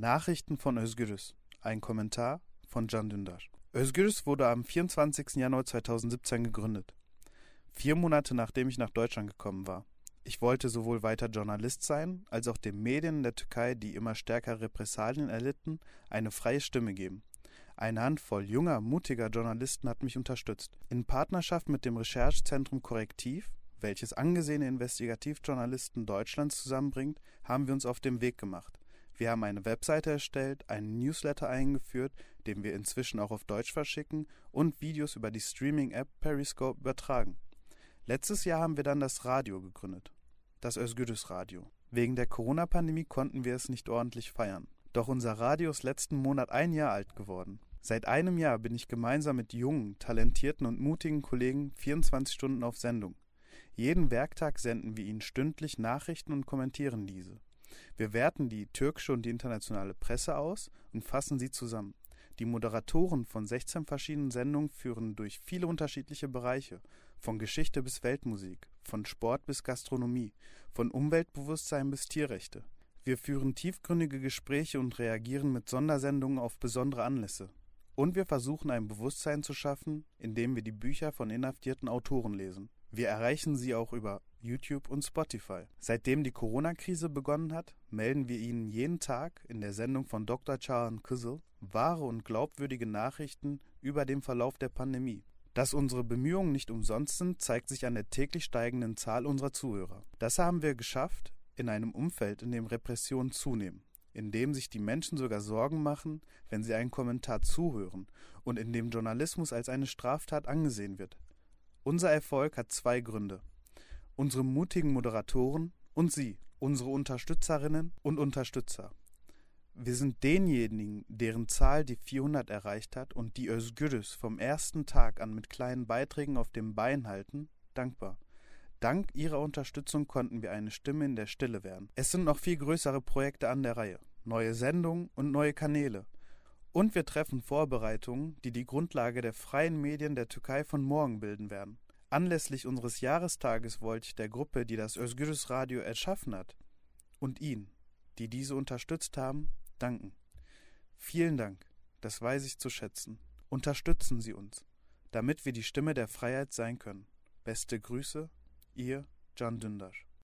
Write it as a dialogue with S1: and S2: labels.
S1: Nachrichten von Özgürüz. Ein Kommentar von Can Dündar. Özgürüz wurde am 24. Januar 2017 gegründet. Vier Monate nachdem ich nach Deutschland gekommen war. Ich wollte sowohl weiter Journalist sein, als auch den Medien in der Türkei, die immer stärker Repressalien erlitten, eine freie Stimme geben. Eine Handvoll junger, mutiger Journalisten hat mich unterstützt. In Partnerschaft mit dem Recherchezentrum Korrektiv, welches angesehene Investigativjournalisten Deutschlands zusammenbringt, haben wir uns auf den Weg gemacht. Wir haben eine Webseite erstellt, einen Newsletter eingeführt, den wir inzwischen auch auf Deutsch verschicken und Videos über die Streaming-App Periscope übertragen. Letztes Jahr haben wir dann das Radio gegründet. Das Özgürüz Radio. Wegen der Corona-Pandemie konnten wir es nicht ordentlich feiern. Doch unser Radio ist letzten Monat ein Jahr alt geworden. Seit einem Jahr bin ich gemeinsam mit jungen, talentierten und mutigen Kollegen 24 Stunden auf Sendung. Jeden Werktag senden wir Ihnen stündlich Nachrichten und kommentieren diese. Wir werten die türkische und die internationale Presse aus und fassen sie zusammen. Die Moderatoren von 16 verschiedenen Sendungen führen durch viele unterschiedliche Bereiche, von Geschichte bis Weltmusik, von Sport bis Gastronomie, von Umweltbewusstsein bis Tierrechte. Wir führen tiefgründige Gespräche und reagieren mit Sondersendungen auf besondere Anlässe. Und wir versuchen ein Bewusstsein zu schaffen, indem wir die Bücher von inhaftierten Autoren lesen. Wir erreichen Sie auch über YouTube und Spotify. Seitdem die Corona-Krise begonnen hat, melden wir Ihnen jeden Tag in der Sendung von Dr. Çağan Kızıl wahre und glaubwürdige Nachrichten über den Verlauf der Pandemie. Dass unsere Bemühungen nicht umsonst sind, zeigt sich an der täglich steigenden Zahl unserer Zuhörer. Das haben wir geschafft in einem Umfeld, in dem Repressionen zunehmen, in dem sich die Menschen sogar Sorgen machen, wenn sie einen Kommentar zuhören und in dem Journalismus als eine Straftat angesehen wird. Unser Erfolg hat zwei Gründe. Unsere mutigen Moderatoren und Sie, unsere Unterstützerinnen und Unterstützer. Wir sind denjenigen, deren Zahl die 400 erreicht hat und die Özgürüz vom ersten Tag an mit kleinen Beiträgen auf dem Bein halten, dankbar. Dank Ihrer Unterstützung konnten wir eine Stimme in der Stille werden. Es sind noch viel größere Projekte an der Reihe, neue Sendungen und neue Kanäle. Und wir treffen Vorbereitungen, die die Grundlage der freien Medien der Türkei von morgen bilden werden. Anlässlich unseres Jahrestages wollte ich der Gruppe, die das Özgürüz Radio erschaffen hat, und Ihnen, die diese unterstützt haben, danken. Vielen Dank, das weiß ich zu schätzen. Unterstützen Sie uns, damit wir die Stimme der Freiheit sein können. Beste Grüße, Ihr Can Dündar.